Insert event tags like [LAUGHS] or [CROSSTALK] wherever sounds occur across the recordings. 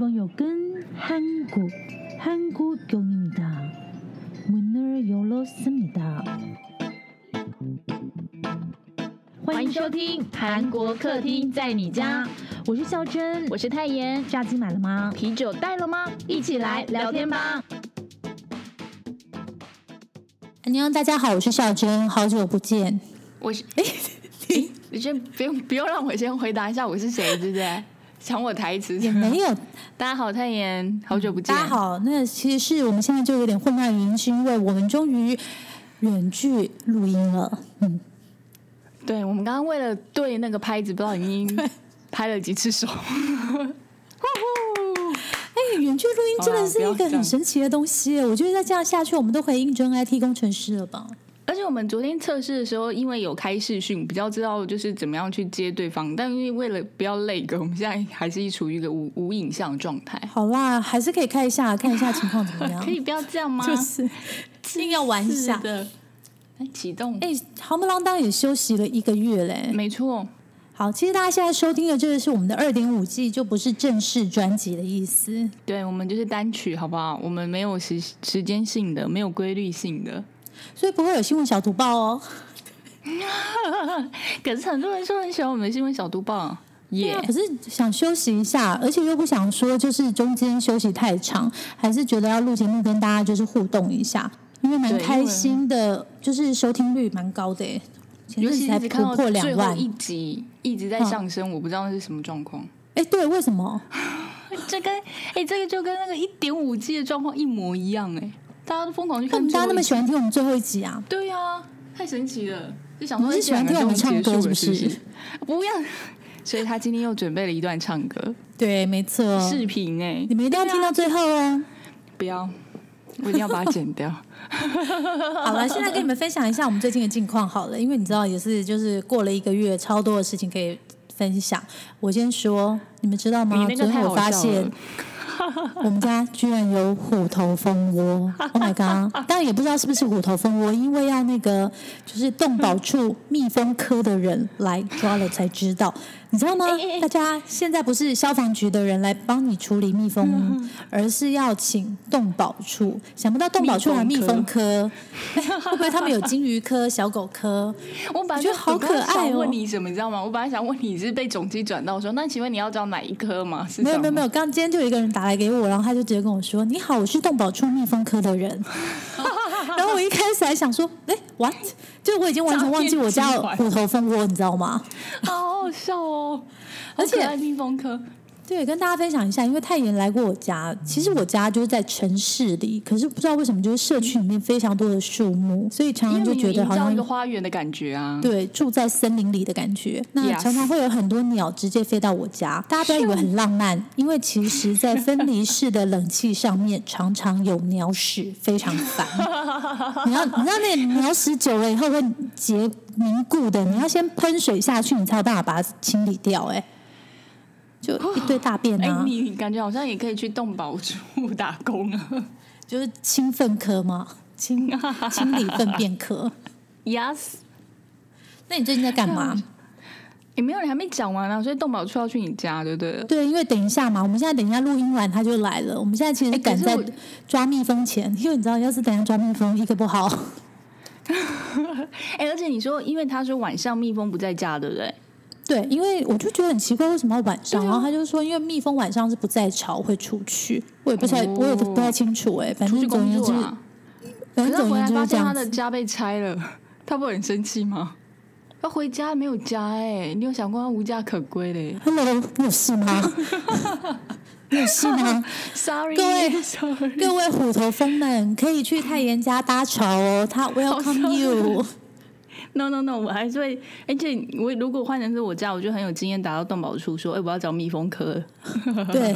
이번 역은 한국, 한국역입니다. 문을 열었습니다. 欢迎收听韩国客厅在你家，我是孝珍，我是泰妍。炸鸡买了吗？啤酒带了吗？一起来聊天吧。安妞，大家好，我是孝珍，好久不见。我是哎，你你先不用不用让我先回答一下我是谁，对不对？ 抢我台词也没有。大家好，泰妍，好久不见。大家好，那其实是我们现在就有点混乱，原因是因为我们终于远距录音了。嗯，对，我们刚刚为了对那个拍子，不知道已经拍了几次手。[LAUGHS] 哎，远距录音真的是一个很神奇的东西。我觉得再这样下去，我们都可以应征 IT 工程师了吧？而且我们昨天测试的时候，因为有开视讯，比较知道就是怎么样去接对方。但因为为了不要累个，我们现在还是处于一个无无影像状态。好啦，还是可以看一下，看一下情况怎么样。[LAUGHS] 可以不要这样吗？[LAUGHS] 就是一定要玩一下的。哎，启动。哎，好不啷当也休息了一个月嘞。没错。好，其实大家现在收听的这个是我们的二点五季，就不是正式专辑的意思。对，我们就是单曲，好不好？我们没有时时间性的，没有规律性的。所以不会有新闻小读报哦。[LAUGHS] 可是很多人说很喜欢我们的新闻小读报，耶！可是想休息一下，而且又不想说就是中间休息太长，还是觉得要录节目跟大家就是互动一下，因为蛮开心的，就是收听率蛮高的，尤其才突破两万，一集一直在上升，我不知道那是什么状况。哎，对，为什么？[LAUGHS] 这跟哎，这个就跟那个一点五 G 的状况一模一样，哎。大家都疯狂去看，大家那么喜欢听我们最后一集啊？对呀，太神奇了！就想说你喜欢听我们唱歌是不是？不要，[LAUGHS] 所以他今天又准备了一段唱歌。对，没错，视频哎，你们一定要听到最后哦！不要，我一定要把它剪掉。[LAUGHS] 好了，现在跟你们分享一下我们最近的近况好了，因为你知道，也是就是过了一个月，超多的事情可以分享。我先说，你们知道吗？昨天我发现。[LAUGHS] 我们家居然有虎头蜂窝！Oh my god！[LAUGHS] 当然也不知道是不是虎头蜂窝，因为要那个就是动保处蜜蜂科的人来抓了才知道。你知道吗？大家现在不是消防局的人来帮你处理蜜蜂，而是要请动保处。想不到动保处有蜜蜂科，会不会他们有金鱼科、小狗科？[LAUGHS] 我本来觉得好可爱哦。问你什么？你知道吗？我本来想问你是被总机转到说，那请问你要找哪一科吗？没有没有没有，刚今天就有一个人打来给我，然后他就直接跟我说：“你好，我是动保处蜜蜂科的人。[LAUGHS] [LAUGHS] ”我一开始还想说：“哎，what？” 就我已经完全忘记我家虎头蜂窝，你知道吗？好好笑哦！而且蜜蜂科。对，跟大家分享一下，因为太妍来过我家。其实我家就是在城市里，可是不知道为什么，就是社区里面非常多的树木，所以常常就觉得好像一个花园的感觉啊。对，住在森林里的感觉。那常常会有很多鸟直接飞到我家，大家不要以为很浪漫，因为其实，在分离式的冷气上面常常有鸟屎，非常烦。你要你知道那鸟屎久了以后会结凝固的，你要先喷水下去，你才有办法把它清理掉。哎。就一堆大便啊！你感觉好像也可以去动保处打工啊，[LAUGHS] 就是清粪科吗？清清理粪便科。Yes。那你最近在干嘛？也没有，你还没讲完啊。所以动保处要去你家，对不对？对，因为等一下嘛，我们现在等一下录音完他就来了。我们现在其实赶在抓蜜蜂前，因为你知道，要是等下抓蜜蜂一个不好。[LAUGHS] 哎，而且你说，因为他说晚上蜜蜂不在家，对不对？对，因为我就觉得很奇怪，为什么要晚上？然后他就说，因为蜜蜂晚上是不在巢，会出去。我也不太，我也不太清楚哎。反正总之，反正总之，发现他的家被拆了，他不会很生气吗？他回家没有家哎，你有想过他无家可归嘞？Hello，你有事吗？[LAUGHS] 你有事吗？[LAUGHS] Sorry，各位各位虎头蜂们，可以去太妍家搭巢哦，他 Welcome you。[LAUGHS] No no no，我还是会，而且我如果换成是我家，我就很有经验，打到动保处说，哎，我要找蜜蜂科，[LAUGHS] 对，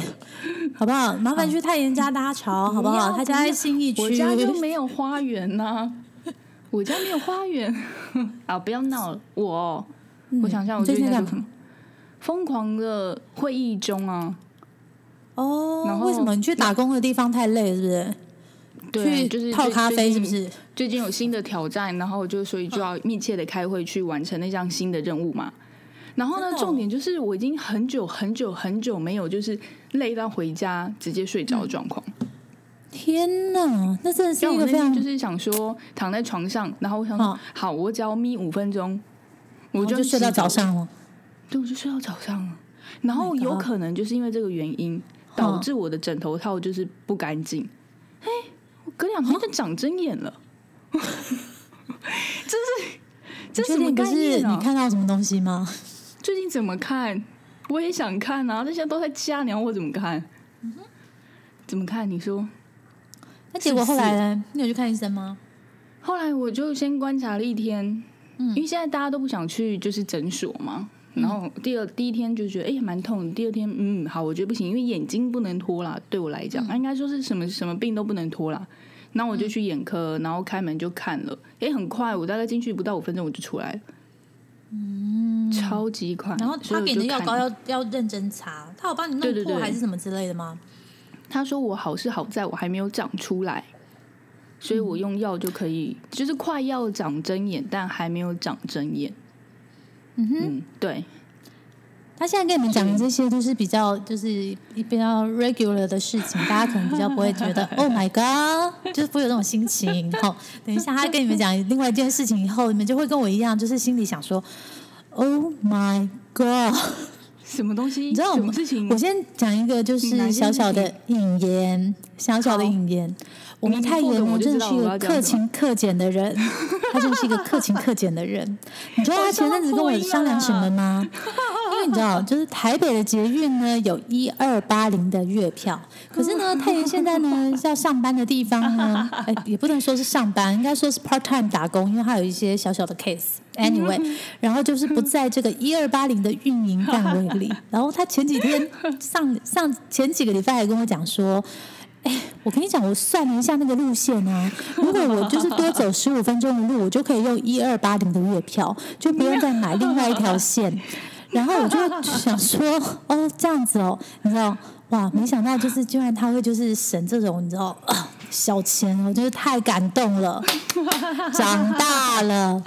好不好？麻烦去太妍家搭桥，好不好？他家在信义区，我家就没有花园呐，[LAUGHS] 我家没有花园，啊，不要闹了，我，我想想，我最近在什么？疯狂的会议中啊，哦，然后为什么你去打工的地方太累，是不是？对，就是泡咖啡，是不是？最近有新的挑战，然后就所以就要密切的开会去完成那项新的任务嘛。然后呢，重点就是我已经很久很久很久没有就是累到回家直接睡着的状况。天哪，那真的是一个非常就是想说躺在床上，然后我想说好，我只要眯五分钟，我就睡到早上了。对，我就睡到早上了。然后有可能就是因为这个原因，导致我的枕头套就是不干净。哎，我隔两天就长针眼了。[LAUGHS] 这是这是什么概念啊？你看到什么东西吗？最近怎么看？我也想看啊！那些都在家，你要我怎么看？怎么看？你说？那结果后来呢？你有去看医生吗？后来我就先观察了一天，嗯，因为现在大家都不想去，就是诊所嘛。然后第二第一天就觉得哎蛮痛，第二天嗯好，我觉得不行，因为眼睛不能拖啦，对我来讲，应该说是什么什么病都不能拖啦。然后我就去眼科，然后开门就看了，哎很快，我大概进去不到五分钟我就出来了，嗯，超级快。然后他给的药膏要要认真擦，他有帮你弄破还是什么之类的吗？他说我好是好在我还没有长出来，所以我用药就可以，就是快要长针眼，但还没有长针眼。嗯哼，对。他现在跟你们讲的这些都是比较就是比较 regular 的事情，大家可能比较不会觉得 [LAUGHS] Oh my God，就是不会有那种心情。好，等一下他跟你们讲另外一件事情以后，你们就会跟我一样，就是心里想说 Oh my God，什么东西？你知道什么事情？我先讲一个，就是小小的引言，小小的引言。我们太爷我，真的是一个克勤克俭的人，他真的是一个克勤克俭的人。你知道他前阵子跟我商量什么吗？[LAUGHS] [LAUGHS] 你知道，[LAUGHS] 就是台北的捷运呢有一二八零的月票，可是呢，太原现在呢 [LAUGHS] 要上班的地方呢，哎，[LAUGHS] 也不能说是上班，应该说是 part time 打工，因为他有一些小小的 case。Anyway，然后就是不在这个一二八零的运营范围里。然后他前几天上上前几个礼拜还跟我讲说。哎，我跟你讲，我算了一下那个路线啊，如果我就是多走十五分钟的路，我就可以用一二八零的月票，就不用再买另外一条线。然后我就想说，哦，这样子哦，你知道，哇，没想到就是居然他会就是省这种你知道 [COUGHS] 小钱，我觉得太感动了。长大了，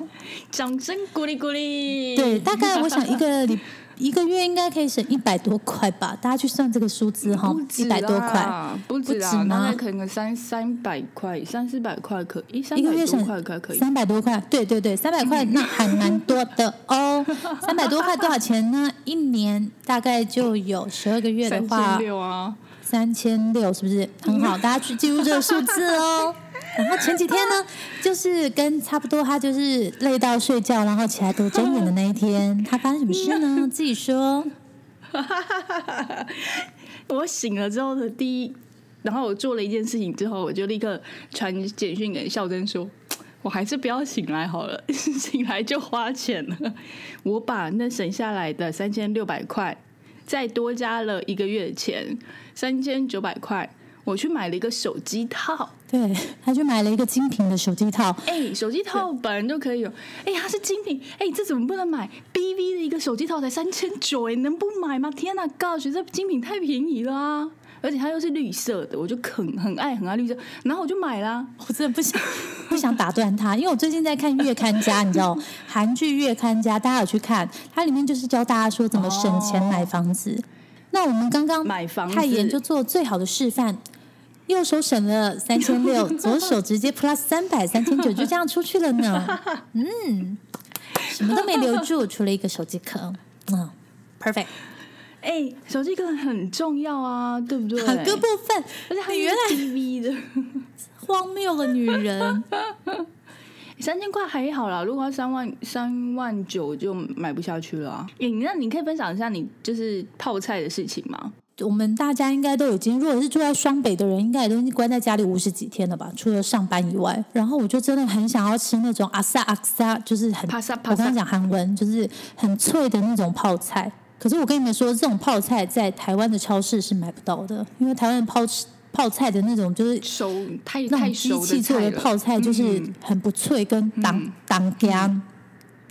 掌声鼓励鼓励。对，大概我想一个礼。一个月应该可以省一百多块吧？大家去算这个数字哈，一百多块，不止啊，大概可能三三百块、三四百块可以，一个月省块可以，三百多块，对对对，三百块 [LAUGHS] 那还蛮多的哦。[LAUGHS] 三百多块多少钱呢？一年大概就有十二个月的话，三千六啊，三千六是不是很好？大家去记住这个数字哦。[LAUGHS] 然后前几天呢，就是跟差不多，他就是累到睡觉，然后起来都睁眼的那一天，他发生什么事呢？[LAUGHS] 自己说。我醒了之后的第一，然后我做了一件事情之后，我就立刻传简讯给孝珍说：“我还是不要醒来好了，[LAUGHS] 醒来就花钱了。我把那省下来的三千六百块，再多加了一个月的钱，三千九百块。”我去买了一个手机套，对，他去买了一个精品的手机套。哎，手机套本人就可以有，哎，它是精品，哎，这怎么不能买？BV 的一个手机套才三千九，哎，能不买吗？天哪，Gosh，这精品太便宜了啊！而且它又是绿色的，我就很很爱很爱绿色，然后我就买了。[LAUGHS] 我真的不想 [LAUGHS] 不想打断他，因为我最近在看《月刊家》，你知道，[LAUGHS] 韩剧《月刊家》，大家有去看？它里面就是教大家说怎么省钱买房子。那我们刚刚买房太妍就做最好的示范。右手省了三千六，左手直接 plus 三百，三千九就这样出去了呢。嗯，什么都没留住，除了一个手机壳。嗯，perfect。哎，手机壳很重要啊，对不对？[LAUGHS] 很多部分，而且还原来 TV 的，荒谬的女人。[LAUGHS] 三千块还好啦，如果要三万三万九就买不下去了。哎，那你可以分享一下你就是泡菜的事情吗？我们大家应该都已经，如果是住在双北的人，应该也都关在家里五十几天了吧？除了上班以外，然后我就真的很想要吃那种阿萨阿萨，就是很我刚刚讲韩文，就是很脆的那种泡菜。可是我跟你们说，这种泡菜在台湾的超市是买不到的，因为台湾泡泡菜的那种就是熟太太熟的泡菜，就是很不脆，跟当当干。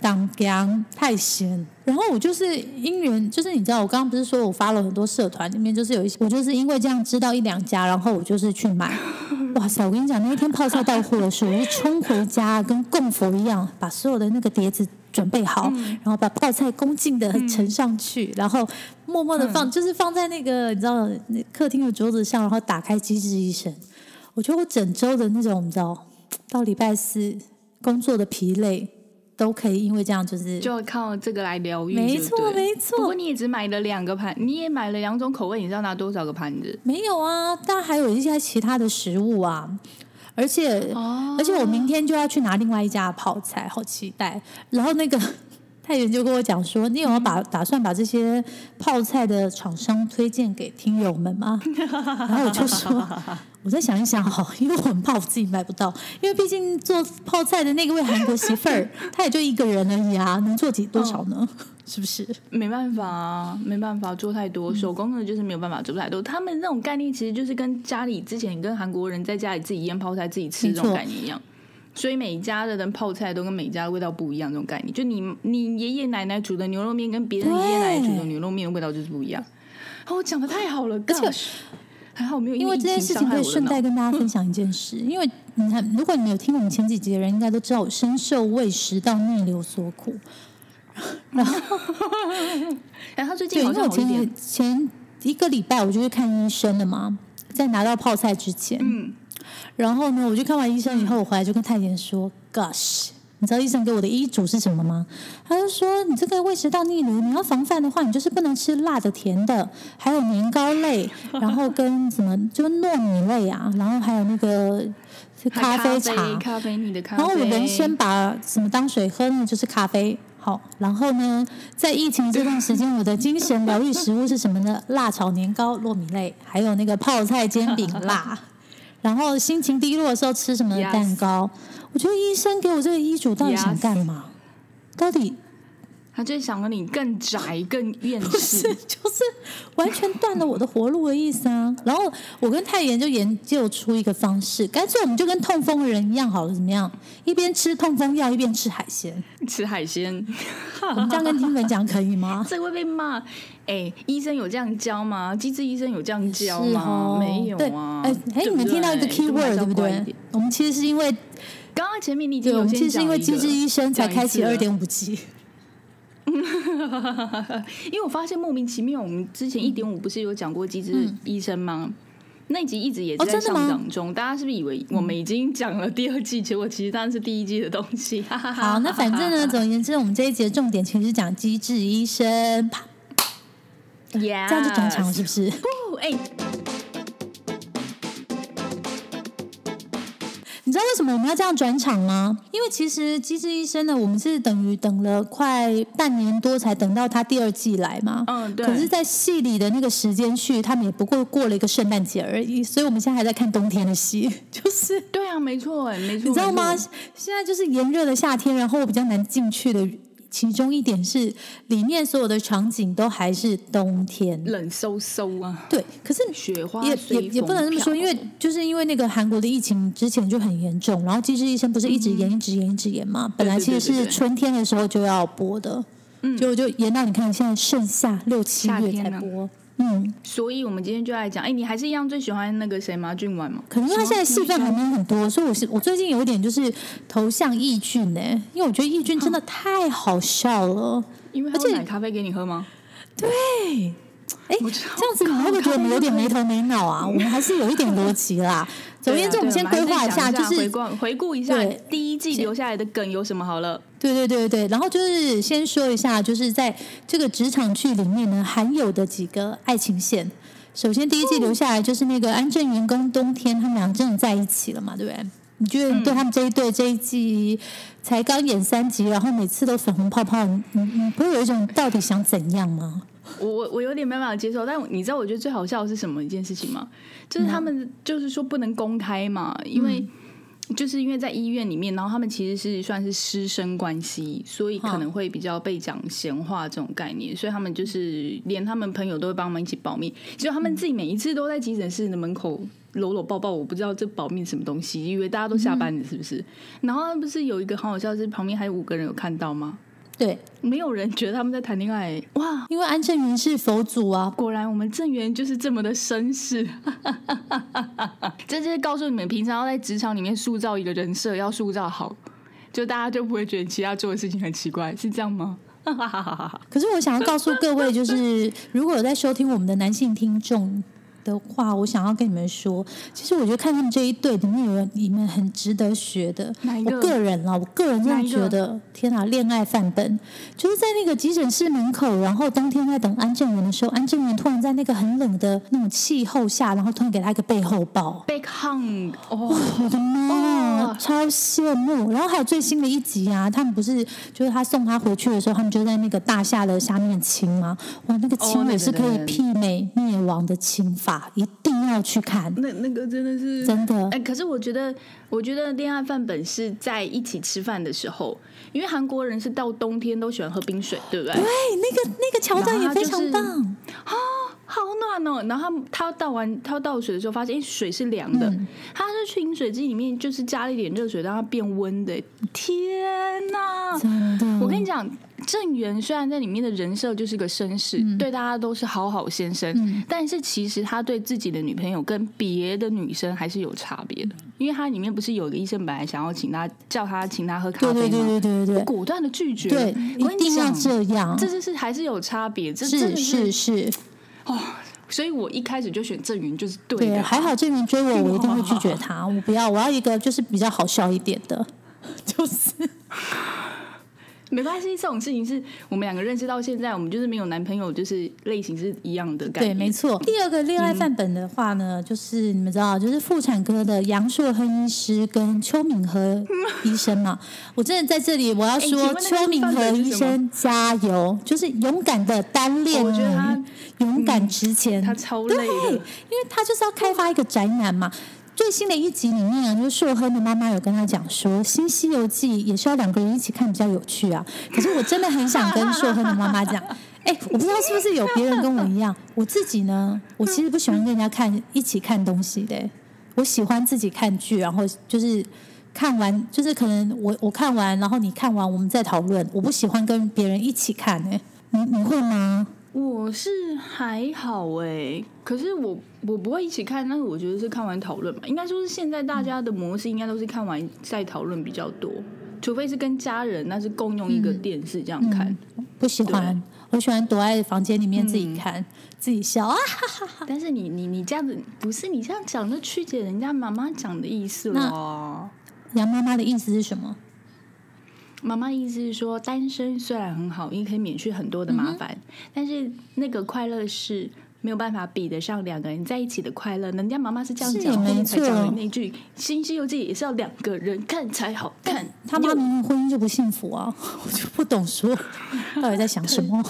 当姜太咸，然后我就是因缘，就是你知道，我刚刚不是说我发了很多社团里面，就是有一些，我就是因为这样知道一两家，然后我就是去买。[LAUGHS] 哇塞，我跟你讲，那一天泡菜到货的时候，我就冲回家，跟供佛一样，把所有的那个碟子准备好，然后把泡菜恭敬的盛上去，然后默默的放，就是放在那个你知道那客厅的桌子上，然后打开《机智医生》。我觉得我整周的那种你知道，到礼拜四工作的疲累都可以，因为这样就是就靠这个来疗愈。没错，没错。不过你也只买了两个盘，你也买了两种口味，你知道拿多少个盘子？没有啊，但还有一些其他的食物啊。而且，而且我明天就要去拿另外一家泡菜，好期待。然后那个 [LAUGHS] 太原就跟我讲说：“你有没有把打算把这些泡菜的厂商推荐给听友们吗？” [LAUGHS] 然后我就说：“我再想一想哈，因为我很怕我自己买不到，因为毕竟做泡菜的那个位韩国媳妇儿，她也就一个人而已啊，能做几多少呢？” [LAUGHS] 是不是没办法啊？没办法做太多手工的，就是没有办法做太多。他们那种概念其实就是跟家里之前跟韩国人在家里自己腌泡菜自己吃这种概念一样。所以每家的人泡菜都跟每家的味道不一样，这种概念。就你你爷爷奶奶煮的牛肉面跟别人爷爷奶奶煮的牛肉面的味道就是不一样。哦，讲的太好了，而且还好没有因为这件事情可以顺带跟大家分享一件事。因为你看，如果你没有听我们前几集的人，应该都知道我深受胃食道逆流所苦。然后，[LAUGHS] 然后最近好像前前一个礼拜我就去看医生了嘛，在拿到泡菜之前，嗯，然后呢，我就看完医生以后，我回来就跟太妍说：“Gosh，你知道医生给我的医嘱是什么吗？他就说你这个胃食道逆流，你要防范的话，你就是不能吃辣的、甜的，还有年糕类，[LAUGHS] 然后跟什么就糯米类啊，然后还有那个咖啡茶、咖啡你的咖啡，然后我人先把什么当水喝呢？就是咖啡。”好，然后呢，在疫情这段时间，我的精神疗愈食物是什么呢？辣炒年糕、糯米类，还有那个泡菜煎饼辣。[LAUGHS] 然后心情低落的时候吃什么蛋糕？我觉得医生给我这个医嘱到底想干嘛？到底？他就是想让你更宅、更厌世，[LAUGHS] 就是完全断了我的活路的意思啊！然后我跟太妍就研究出一个方式，干脆我们就跟痛风的人一样好了，怎么样？一边吃痛风药，一边吃海鲜，吃海鲜。[LAUGHS] 我们这样跟听人讲可以吗？这会被骂。哎，医生有这样教吗？机智医生有这样教吗？没有啊。哎哎，你们听到一个 key word 对不对？我们其实是因为刚刚前面你已经有其实是因为机智医生才开启二点五级。[LAUGHS] 因为我发现莫名其妙，我们之前一点五不是有讲过机智医生吗？那集一直也在上涨中，大家是不是以为我们已经讲了第二季？结果其实当然是第一季的东西。[LAUGHS] 好，那反正呢，总而言之，我们这一集的重点其实讲机智医生，[LAUGHS] 啪，这样就转场了，是不是？哎。你为什么我们要这样转场吗？因为其实《机智医生》呢，我们是等于等了快半年多才等到他第二季来嘛。嗯，对。可是，在戏里的那个时间去，他们也不过过了一个圣诞节而已，所以我们现在还在看冬天的戏，[LAUGHS] 就是对啊，没错，哎，没错。你知道吗？现在就是炎热的夏天，然后比较难进去的。其中一点是，里面所有的场景都还是冬天，冷飕飕啊。对，可是雪花也也也不能这么说，因为就是因为那个韩国的疫情之前就很严重，然后《机智医生》不是一直延、一直延、一直延嘛？本来其实是春天的时候就要播的，就就延到你看现在盛夏六七月才播。嗯，所以我们今天就来讲，哎，你还是一样最喜欢那个谁吗？俊文吗？可能他现在戏份还没有很多，所以我是我最近有一点就是投向易俊呢，因为我觉得易俊真的太好笑了，因为他会买咖啡给你喝吗？对。哎，这样子你会不会觉得我们有点没头没脑啊？我们还是有一点逻辑啦。[LAUGHS] 总而言之，我们先规划一下，就是回顾回顾一下第一季留下来的梗有什么好了。对对对对，然后就是先说一下，就是在这个职场剧里面呢，含有的几个爱情线。首先，第一季留下来就是那个安正元跟冬天，他们俩真的在一起了嘛？对不对？你觉得对他们这一对这一季才刚演三集，然后每次都粉红泡泡，你你不会有一种到底想怎样吗？我我我有点没办法接受，但你知道我觉得最好笑的是什么一件事情吗？就是他们就是说不能公开嘛，因为就是因为在医院里面，然后他们其实是算是师生关系，所以可能会比较被讲闲话这种概念，所以他们就是连他们朋友都会帮他们一起保密，只有他们自己每一次都在急诊室的门口搂搂抱抱，我不知道这保密什么东西，因为大家都下班了是不是？然后不是有一个很好笑，是旁边还有五个人有看到吗？对，没有人觉得他们在谈恋爱哇！因为安正元是佛祖啊，果然我们正元就是这么的绅士。[LAUGHS] 这就是告诉你们，平常要在职场里面塑造一个人设，要塑造好，就大家就不会觉得其他做的事情很奇怪，是这样吗？[LAUGHS] 可是我想要告诉各位，就是如果有在收听我们的男性听众。的话，我想要跟你们说，其实我觉得看他们这一对里面有你们很值得学的。我个人啦，我个人这样觉得，天哪，恋爱范本就是在那个急诊室门口，然后冬天在等安正元的时候，安正元突然在那个很冷的那种气候下，然后突然给他一个背后抱，big hug，哦，我的妈，超羡慕。然后还有最新的一集啊，他们不是就是他送他回去的时候，他们就在那个大厦的下面亲吗？哇，那个亲也是可以媲美灭亡的亲法。一定要去看，那那个真的是真的。哎，可是我觉得，我觉得恋爱范本是在一起吃饭的时候，因为韩国人是到冬天都喜欢喝冰水，对不对？对，那个那个桥段也非常棒啊，好暖哦。然后他他倒完他倒水的时候，发现水是凉的，他是去饮水机里面就是加了一点热水让它变温的。天哪，真的，我跟你讲。郑源虽然在里面的人设就是个绅士，对大家都是好好先生，但是其实他对自己的女朋友跟别的女生还是有差别的，因为他里面不是有个医生本来想要请他叫他请他喝咖啡吗？对对对对对对，果断的拒绝，对，一定要这样，这就是还是有差别，这是是是哦，所以我一开始就选郑源就是对的，还好郑源追我，[LAUGHS] 我一定会拒绝他，我不要，我要一个就是比较好笑一点的，[LAUGHS] 就是。没关系，这种事情是我们两个认识到现在，我们就是没有男朋友，就是类型是一样的感觉。对，没错。第二个恋爱范本的话呢，就是你们知道，就是妇产科的杨硕亨医师跟邱敏和医生嘛。[LAUGHS] 我真的在这里我要说，邱敏和医生加油，就是勇敢的单恋女，勇敢值钱，他超累的，因为他就是要开发一个宅男嘛。最新的一集里面啊，就是硕亨的妈妈有跟他讲说，《新西游记》也需要两个人一起看比较有趣啊。可是我真的很想跟硕亨的妈妈讲，[LAUGHS] 哎，我不知道是不是有别人跟我一样，我自己呢，我其实不喜欢跟人家看一起看东西的，我喜欢自己看剧，然后就是看完，就是可能我我看完，然后你看完，我们再讨论。我不喜欢跟别人一起看，哎，你你会吗？我是还好哎，可是我我不会一起看，但是我觉得是看完讨论嘛。应该说是现在大家的模式应该都是看完再讨论比较多，除非是跟家人，那是共用一个电视这样看。不喜欢，我喜欢躲在房间里面自己看，自己笑啊。但是你你你这样子不是你这样讲，就曲解人家妈妈讲的意思了。杨妈妈的意思是什么？妈妈意思是说，单身虽然很好，因为可以免去很多的麻烦，但是那个快乐是没有办法比得上两个人在一起的快乐。人家妈妈是这样讲，后面才讲的那句《新西游记》也是要两个人看才好看。他妈明明婚姻就不幸福啊，[LAUGHS] 我就不懂说 [LAUGHS] 到底在想什么。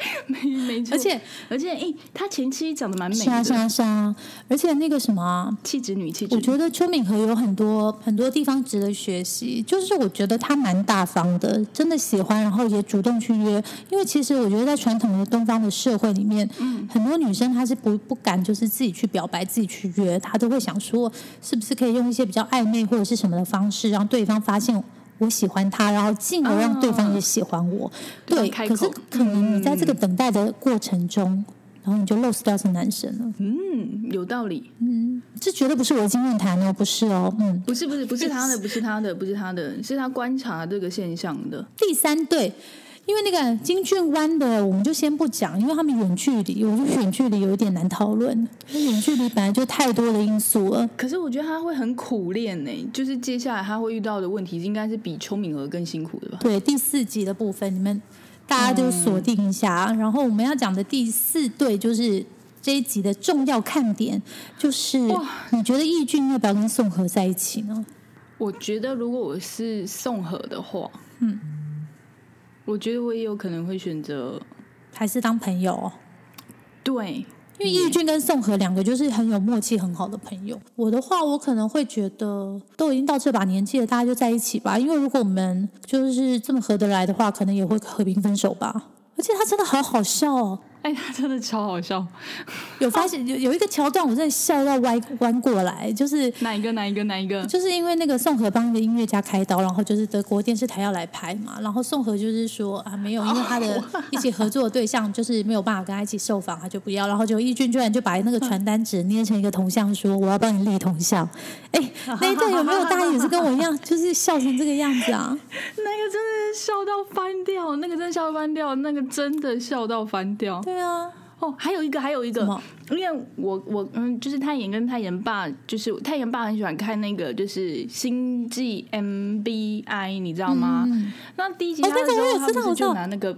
[LAUGHS] 没没，而且而且，哎，他前期长得蛮美的，是啊是啊是啊，而且那个什么气质女气质，我觉得邱敏和有很多很多地方值得学习。就是我觉得她蛮大方的，真的喜欢，然后也主动去约。因为其实我觉得在传统的东方的社会里面，嗯，很多女生她是不不敢就是自己去表白、自己去约，她都会想说，是不是可以用一些比较暧昧或者是什么的方式，让对方发现。我喜欢他，然后进而让对方也喜欢我。对，可是可能你在这个等待的过程中，然后你就 lose 掉这男生了。嗯，有道理。嗯，这绝对不是我的经验谈哦，不是哦。嗯，不是，不是，不是他的，不是他的，不是他的，是他观察这个现象的第三对。因为那个金俊湾的，我们就先不讲，因为他们远距离，我觉得远距离有一点难讨论。远距离本来就太多的因素了。可是我觉得他会很苦练呢，就是接下来他会遇到的问题，应该是比邱敏娥更辛苦的吧？对，第四集的部分，你们大家就锁定一下。然后我们要讲的第四对，就是这一集的重要看点，就是你觉得易俊要不要跟宋和在一起呢？我觉得如果我是宋和的话，嗯。我觉得我也有可能会选择还是当朋友，对，因为叶俊跟宋和两个就是很有默契、很好的朋友。我的话，我可能会觉得都已经到这把年纪了，大家就在一起吧。因为如果我们就是这么合得来的话，可能也会和平分手吧。而且他真的好好笑哦，哎，他真的超好笑。有发现有有一个桥段，我真的笑到歪弯过来，就是哪一个哪一个哪一个？就是因为那个宋和帮一个音乐家开刀，然后就是德国电视台要来拍嘛，然后宋和就是说啊没有，因为他的一起合作的对象就是没有办法跟他一起受访，他就不要，然后就义俊居然就把那个传单纸捏成一个铜像，说我要帮你立铜像。哎，那一段有没有大家也是跟我一样，就是笑成这个样子啊？[LAUGHS] 那个真的笑到翻掉，那个真的笑到翻掉，那个真的笑到翻掉。对啊。哦，还有一个，还有一个，因为我我嗯，就是太妍跟太妍爸，就是太妍爸很喜欢看那个，就是星际 MBI，你知道吗？那第一集他的时候，他不是就拿那个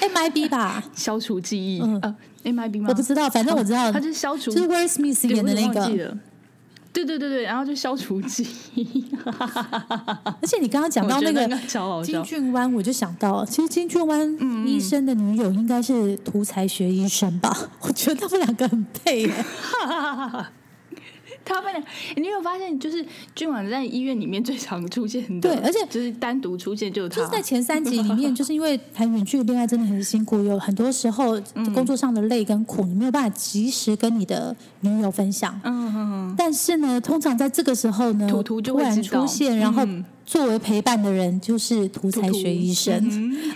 MIB 吧，[LAUGHS] 消除记忆呃 MIB 吗？我不知道，反正我知道，他就是消除，就是 Will Smith 演的那个。对对对对，然后就消除记忆。而且你刚刚讲到那个金俊湾，我就想到，其实金俊湾医生的女友应该是图才学医生吧？[LAUGHS] 我觉得他们两个很配。[LAUGHS] [LAUGHS] 他们俩，你有发现，就是君晚在医院里面最常出现的，对，而且就是单独出现就是他。就是在前三集里面，就是因为谈远距离恋爱真的很辛苦，有很多时候工作上的累跟苦，你没有办法及时跟你的女友分享。嗯嗯。但是呢，通常在这个时候呢，图图就然出现，然后作为陪伴的人就是图才学医生，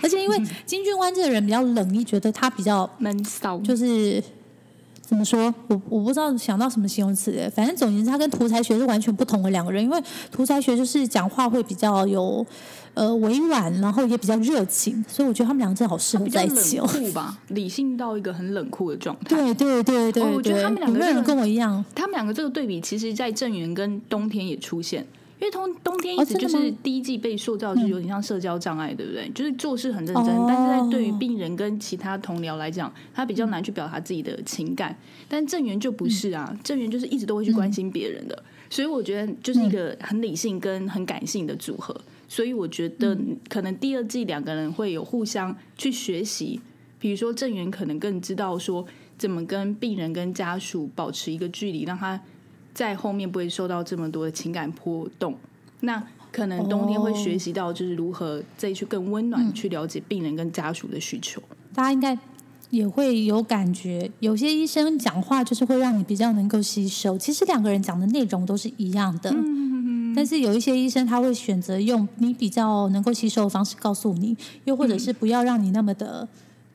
而且因为金俊湾这个人比较冷，你觉得他比较闷骚，就是。怎么说？我我不知道想到什么形容词。反正总言之，他跟图才学是完全不同的两个人。因为图才学就是讲话会比较有呃委婉，然后也比较热情，所以我觉得他们两个真的好适合在一起哦。酷吧，[LAUGHS] 理性到一个很冷酷的状态。对对对对，我觉得他们两个人跟我一样。他们两个这个对比，其实在郑源跟冬天也出现。因为冬冬天一直就是第一季被塑造就是有点像社交障碍，对不对？就是做事很认真，但是在对于病人跟其他同僚来讲，他比较难去表达自己的情感。但郑源就不是啊，郑源就是一直都会去关心别人的，所以我觉得就是一个很理性跟很感性的组合。所以我觉得可能第二季两个人会有互相去学习，比如说郑源可能更知道说怎么跟病人跟家属保持一个距离，让他。在后面不会受到这么多的情感波动，那可能冬天会学习到就是如何再去更温暖去了解病人跟家属的需求。大家应该也会有感觉，有些医生讲话就是会让你比较能够吸收。其实两个人讲的内容都是一样的，但是有一些医生他会选择用你比较能够吸收的方式告诉你，又或者是不要让你那么的。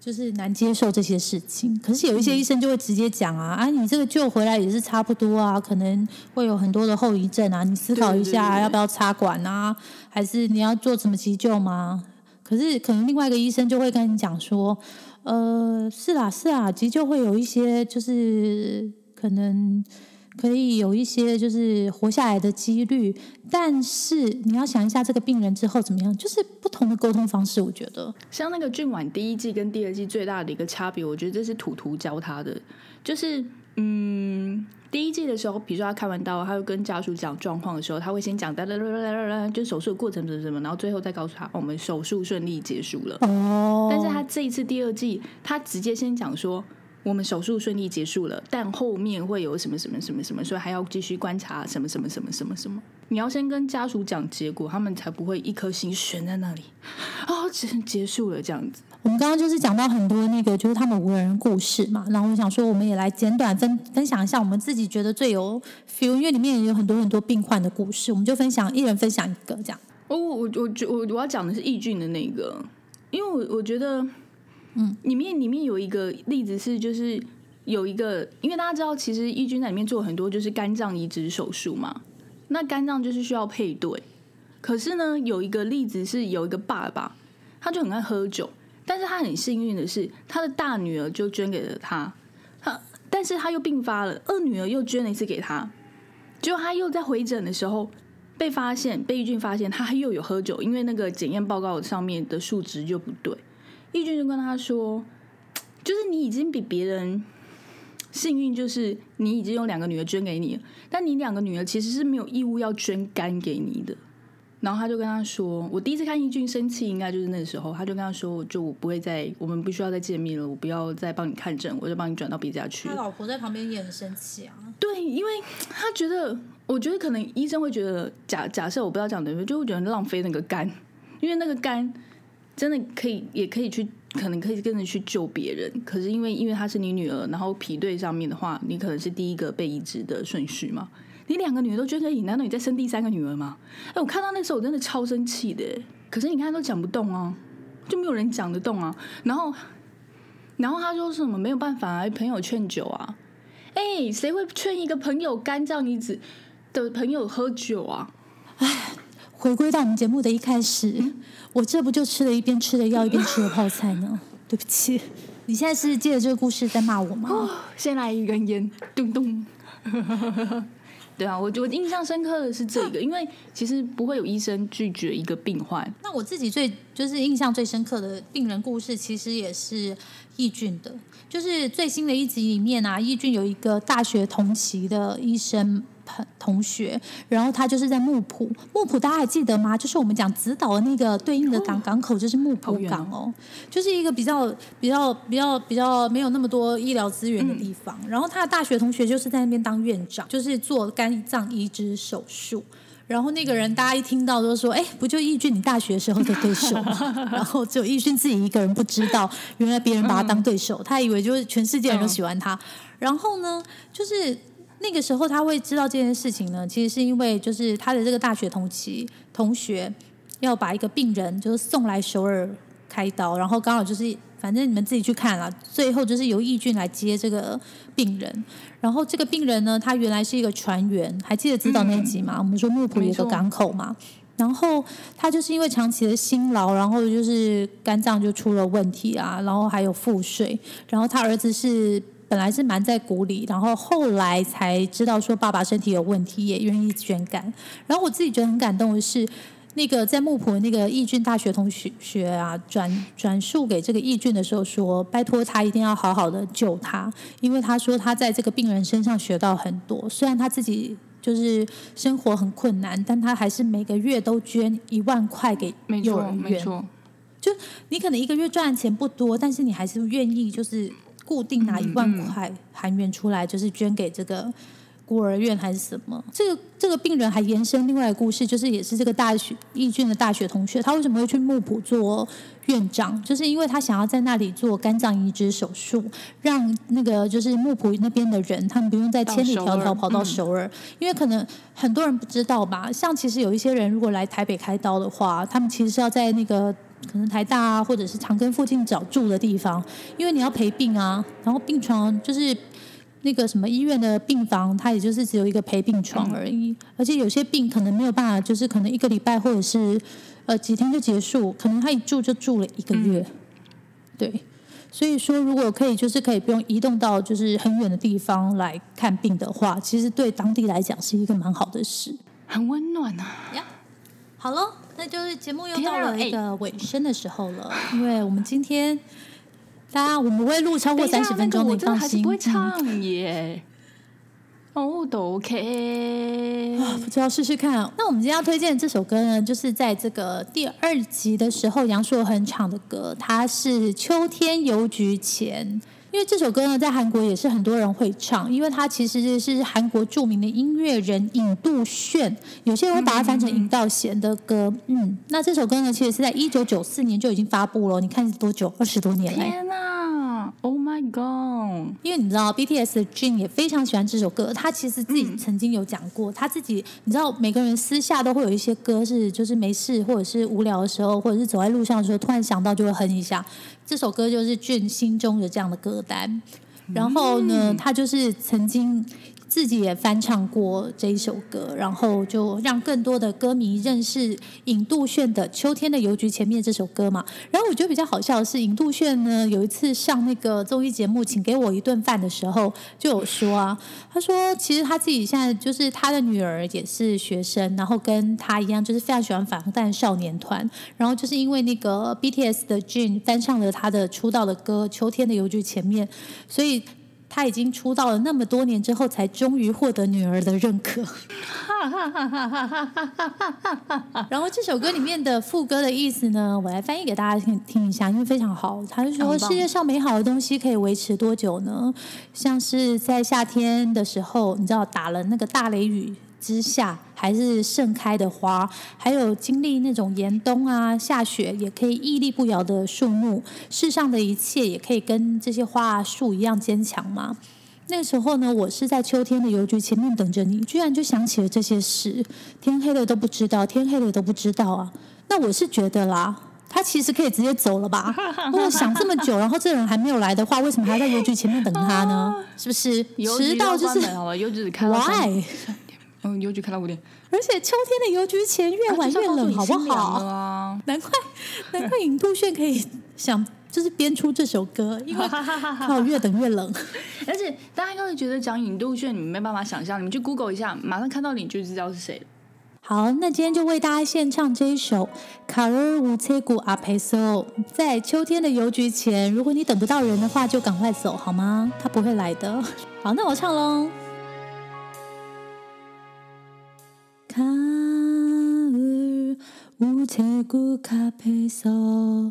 就是难接受这些事情，可是有一些医生就会直接讲啊，啊，你这个救回来也是差不多啊，可能会有很多的后遗症啊，你思考一下要不要插管啊，还是你要做什么急救吗？可是可能另外一个医生就会跟你讲说，呃，是啦是啦，急救会有一些就是可能。可以有一些就是活下来的几率，但是你要想一下这个病人之后怎么样，就是不同的沟通方式。我觉得像那个俊婉第一季跟第二季最大的一个差别，我觉得这是图图教他的，就是嗯，第一季的时候，比如说他开完刀，他会跟家属讲状况的时候，他会先讲哒哒哒哒哒哒，就手术的过程怎么怎么，然后最后再告诉他我们手术顺利结束了。哦，但是他这一次第二季，他直接先讲说。我们手术顺利结束了，但后面会有什么什么什么什么，所以还要继续观察什么什么什么什么什么。你要先跟家属讲结果，他们才不会一颗心悬在那里。啊，[LAUGHS] 结结束了这样子。我们刚刚就是讲到很多那个，就是他们五个人故事嘛。然后我想说，我们也来简短分分享一下我们自己觉得最有 feel，因为里面也有很多很多病患的故事，我们就分享一人分享一个这样。哦，我我我我要讲的是易俊的那个，因为我我觉得。嗯，里面里面有一个例子是，就是有一个，因为大家知道，其实义军在里面做很多就是肝脏移植手术嘛。那肝脏就是需要配对，可是呢，有一个例子是有一个爸爸，他就很爱喝酒，但是他很幸运的是，他的大女儿就捐给了他，他但是他又病发了，二女儿又捐了一次给他，结果他又在回诊的时候被发现，被玉军发现他又有喝酒，因为那个检验报告上面的数值就不对。义俊就跟他说：“就是你已经比别人幸运，就是你已经有两个女儿捐给你，但你两个女儿其实是没有义务要捐肝给你的。”然后他就跟他说：“我第一次看义俊生气，应该就是那时候。”他就跟他说：“就我不会再，我们不需要再见面了，我不要再帮你看诊，我就帮你转到别家去。”他老婆在旁边也很生气啊。对，因为他觉得，我觉得可能医生会觉得，假假设我不知道讲的，就会觉得浪费那个肝，因为那个肝。真的可以，也可以去可能可以跟着去救别人，可是因为因为她是你女儿，然后匹对上面的话，你可能是第一个被移植的顺序嘛。你两个女儿都捐给你，难道你再生第三个女儿吗？哎，我看到那时候我真的超生气的。可是你看都讲不动啊，就没有人讲得动啊。然后，然后他说什么没有办法啊，朋友劝酒啊。哎，谁会劝一个朋友肝脏移植的朋友喝酒啊？哎，回归到我们节目的一开始，我这不就吃了一边吃的药一边吃的泡菜呢？[LAUGHS] 对不起，你现在是借着这个故事在骂我吗？先来一根烟，咚咚。[LAUGHS] 对啊，我我印象深刻的是这个，因为其实不会有医生拒绝一个病患。那我自己最就是印象最深刻的病人故事，其实也是易俊的，就是最新的一集里面啊，易俊有一个大学同期的医生。同学，然后他就是在木浦，木浦大家还记得吗？就是我们讲紫岛的那个对应的港港口，就是木浦港哦，就是一个比较比较比较比较没有那么多医疗资源的地方。然后他的大学同学就是在那边当院长，就是做肝脏移植手术。然后那个人大家一听到都说：“哎，不就易俊你大学时候的对手吗？” [LAUGHS] 然后只有易俊自己一个人不知道，原来别人把他当对手，他以为就是全世界人都喜欢他。然后呢，就是。那个时候他会知道这件事情呢，其实是因为就是他的这个大学同期同学要把一个病人就是送来首尔开刀，然后刚好就是反正你们自己去看了，最后就是由义俊来接这个病人，然后这个病人呢，他原来是一个船员，还记得指导那集吗？我们说木浦有个港口嘛，然后他就是因为长期的辛劳，然后就是肝脏就出了问题啊，然后还有腹水，然后他儿子是。本来是瞒在鼓里，然后后来才知道说爸爸身体有问题，也愿意捐肝。然后我自己觉得很感动的是，那个在木浦那个义俊大学同学啊，转转述给这个义俊的时候说，拜托他一定要好好的救他，因为他说他在这个病人身上学到很多。虽然他自己就是生活很困难，但他还是每个月都捐一万块给幼儿园。没错，就你可能一个月赚的钱不多，但是你还是愿意就是。固定拿一万块韩元出来，就是捐给这个孤儿院还是什么？这个这个病人还延伸另外一个故事，就是也是这个大学义俊的大学同学，他为什么会去木浦做院长？就是因为他想要在那里做肝脏移植手术，让那个就是木浦那边的人，他们不用再千里迢迢跑到首尔。因为可能很多人不知道吧，像其实有一些人如果来台北开刀的话，他们其实是要在那个。可能台大啊，或者是长庚附近找住的地方，因为你要陪病啊，然后病床就是那个什么医院的病房，它也就是只有一个陪病床而已，而且有些病可能没有办法，就是可能一个礼拜或者是呃几天就结束，可能他一住就住了一个月，对，所以说如果可以，就是可以不用移动到就是很远的地方来看病的话，其实对当地来讲是一个蛮好的事，很温暖啊。呀，好了。那就是节目又到了一个尾声的时候了，因为我们今天，大家我们会录超过三十分钟，你放心。不会唱耶，哦，都 OK，不知道试试看。那我们今天要推荐的这首歌呢，就是在这个第二集的时候，杨烁恒唱的歌，它是《秋天邮局前》。因为这首歌呢，在韩国也是很多人会唱，因为它其实是韩国著名的音乐人尹度炫，有些人会把它翻成尹道贤的歌。嗯，那这首歌呢，其实是在一九九四年就已经发布了，你看多久？二十多年了。天哪！Oh my god！因为你知道，BTS 的 Jin 也非常喜欢这首歌，他其实自己曾经有讲过，他自己你知道，每个人私下都会有一些歌是，就是没事或者是无聊的时候，或者是走在路上的时候，突然想到就会哼一下。这首歌就是 Jin 心中的这样的歌单，然后呢，他就是曾经。自己也翻唱过这一首歌，然后就让更多的歌迷认识尹度炫的《秋天的邮局前面》这首歌嘛。然后我觉得比较好笑的是，尹度炫呢有一次上那个综艺节目《请给我一顿饭》的时候，就有说啊，他说其实他自己现在就是他的女儿也是学生，然后跟他一样就是非常喜欢防弹少年团，然后就是因为那个 BTS 的 Jin 翻唱了他的出道的歌《秋天的邮局前面》，所以。他已经出道了那么多年之后，才终于获得女儿的认可。然后这首歌里面的副歌的意思呢，我来翻译给大家听听一下，因为非常好。他是说：世界上美好的东西可以维持多久呢？像是在夏天的时候，你知道打了那个大雷雨。之下还是盛开的花，还有经历那种严冬啊、下雪也可以屹立不摇的树木，世上的一切也可以跟这些花树一样坚强吗？那时候呢，我是在秋天的邮局前面等着你，居然就想起了这些事。天黑了都不知道，天黑了都不知道啊。那我是觉得啦，他其实可以直接走了吧？如果想这么久，然后这人还没有来的话，为什么还在邮局前面等他呢？是不是迟到就是邮局开 Why？嗯，邮局开到五点，而且秋天的邮局前越晚越冷，好不好？难怪难怪尹度炫可以想就是编出这首歌，因为 [LAUGHS] 靠越等越冷。[LAUGHS] 而且大家应该会觉得讲尹度炫，你们没办法想象，你们去 Google 一下，马上看到你就知道是谁好，那今天就为大家献唱这一首《卡尔乌切古阿佩索》。在秋天的邮局前，如果你等不到人的话，就赶快走好吗？他不会来的。好，那我唱喽。 가을 우체국 앞에서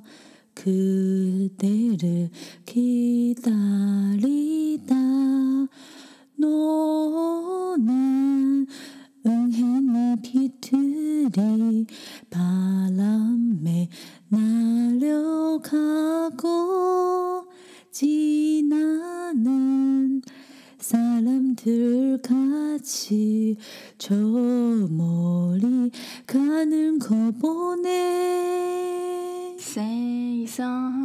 그대를 기다리다너는응해니빛들이 바람에 날려가고 지나는 사람들 같이 저 멀리 가는 거 보네. 세상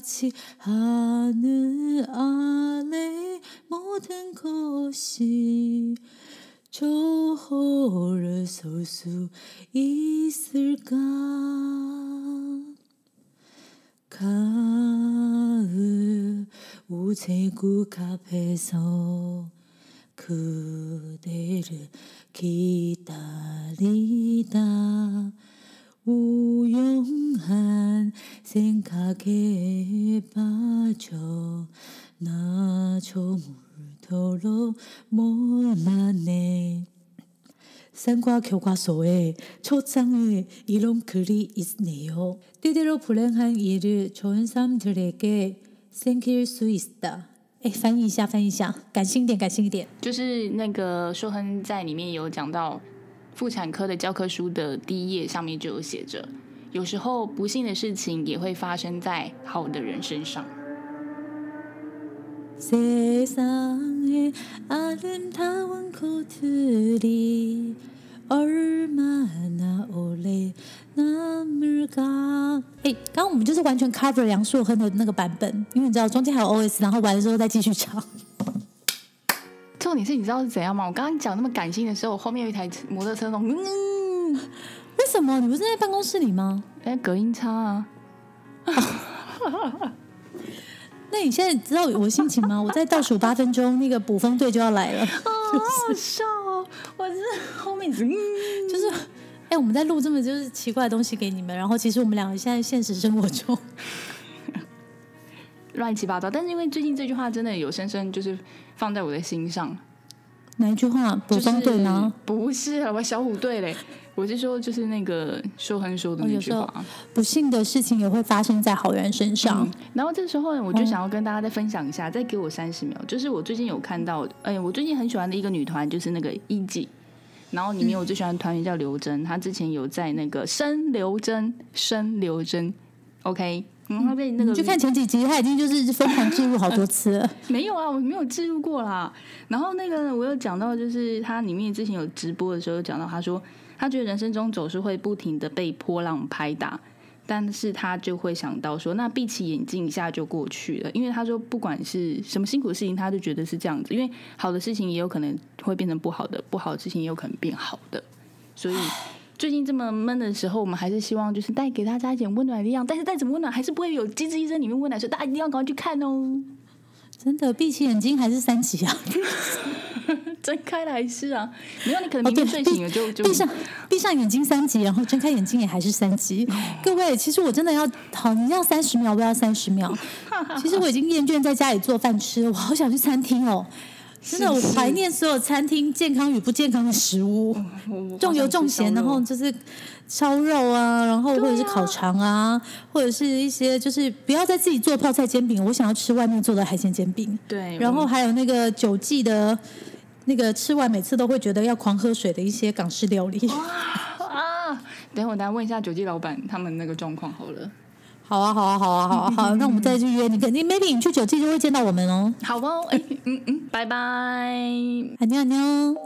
같이 하늘 아래 모든 것이 저호를 설수 있을까? 가을 우체국 앞에서 그대를 기다리다 우영한 생각에 빠져 나 저물도록 몰랐네 산과 교과서에 초장에 이런 글이 있네요. 때대로 불행한 일을 좋은 사람들에게 생길 수 있다. 哎，翻译一下，翻译一下，感性点，感性一点。就是那个硕亨在里面有讲到，妇产科的教科书的第一页上面就有写着， 有时候不幸的事情也会发生在好的人身上。哎刚刚我们就是完全 cover 杨树亨的那个版本因为你知道中间还有 os 然后完了之后再继续唱。重点是你知道是怎样吗？我刚刚讲那么感性的时候我后面有一台摩托车为什么？你不是在办公室里吗？哎，隔音差啊。[LAUGHS] 那你现在知道我心情吗？我在倒数八分钟，那个捕风队就要来了。[LAUGHS] 哦好笑哦！我是后面嗯，[LAUGHS] 就是哎，我们在录这么就是奇怪的东西给你们，然后其实我们两个现在现实生活中乱七八糟。但是因为最近这句话真的有深深就是放在我的心上。哪一句话？捕风队呢？不是，我小虎队嘞。我是说，就是那个说很说的那句话，不幸的事情也会发生在好人身上。然后这时候，我就想要跟大家再分享一下，再给我三十秒。就是我最近有看到，哎，我最近很喜欢的一个女团，就是那个一季。然后里面我最喜欢的团员叫刘真，她之前有在那个生刘真，生刘真，OK。然后被那个，就看前几集，他已经就是疯狂置入好多次了。[LAUGHS] 没有啊，我没有置入过啦。然后那个我有讲到，就是他里面之前有直播的时候有讲到，他说。他觉得人生中总是会不停的被波浪拍打，但是他就会想到说，那闭起眼睛一下就过去了。因为他说，不管是什么辛苦的事情，他就觉得是这样子。因为好的事情也有可能会变成不好的，不好的事情也有可能变好的。所以最近这么闷的时候，我们还是希望就是带给大家一点温暖的力量。但是再怎么温暖，还是不会有《机智医生》里面温暖，所以大家一定要赶快去看哦。真的闭起眼睛还是三级啊？[LAUGHS] [LAUGHS] 睁开来是啊，没有你可能明天睡醒了就就闭上闭上眼睛三级，然后睁开眼睛也还是三级。[LAUGHS] 各位，其实我真的要好，你要三十秒，我要三十秒。[LAUGHS] 其实我已经厌倦在家里做饭吃，我好想去餐厅哦。真的，我怀念所有餐厅健康与不健康的食物，重油重咸，然后就是烧肉啊，然后或者是烤肠啊，或者是一些就是不要再自己做泡菜煎饼，我想要吃外面做的海鲜煎饼。对，然后还有那个九记的。那个吃完每次都会觉得要狂喝水的一些港式料理啊！等会我等问一下酒记老板他们那个状况好了。好啊，好啊，好啊，好啊，好啊，[LAUGHS] 那我们再去约你，肯定 maybe 你去酒记就会见到我们哦。好哦，哎，嗯嗯，拜拜，安妞安妞。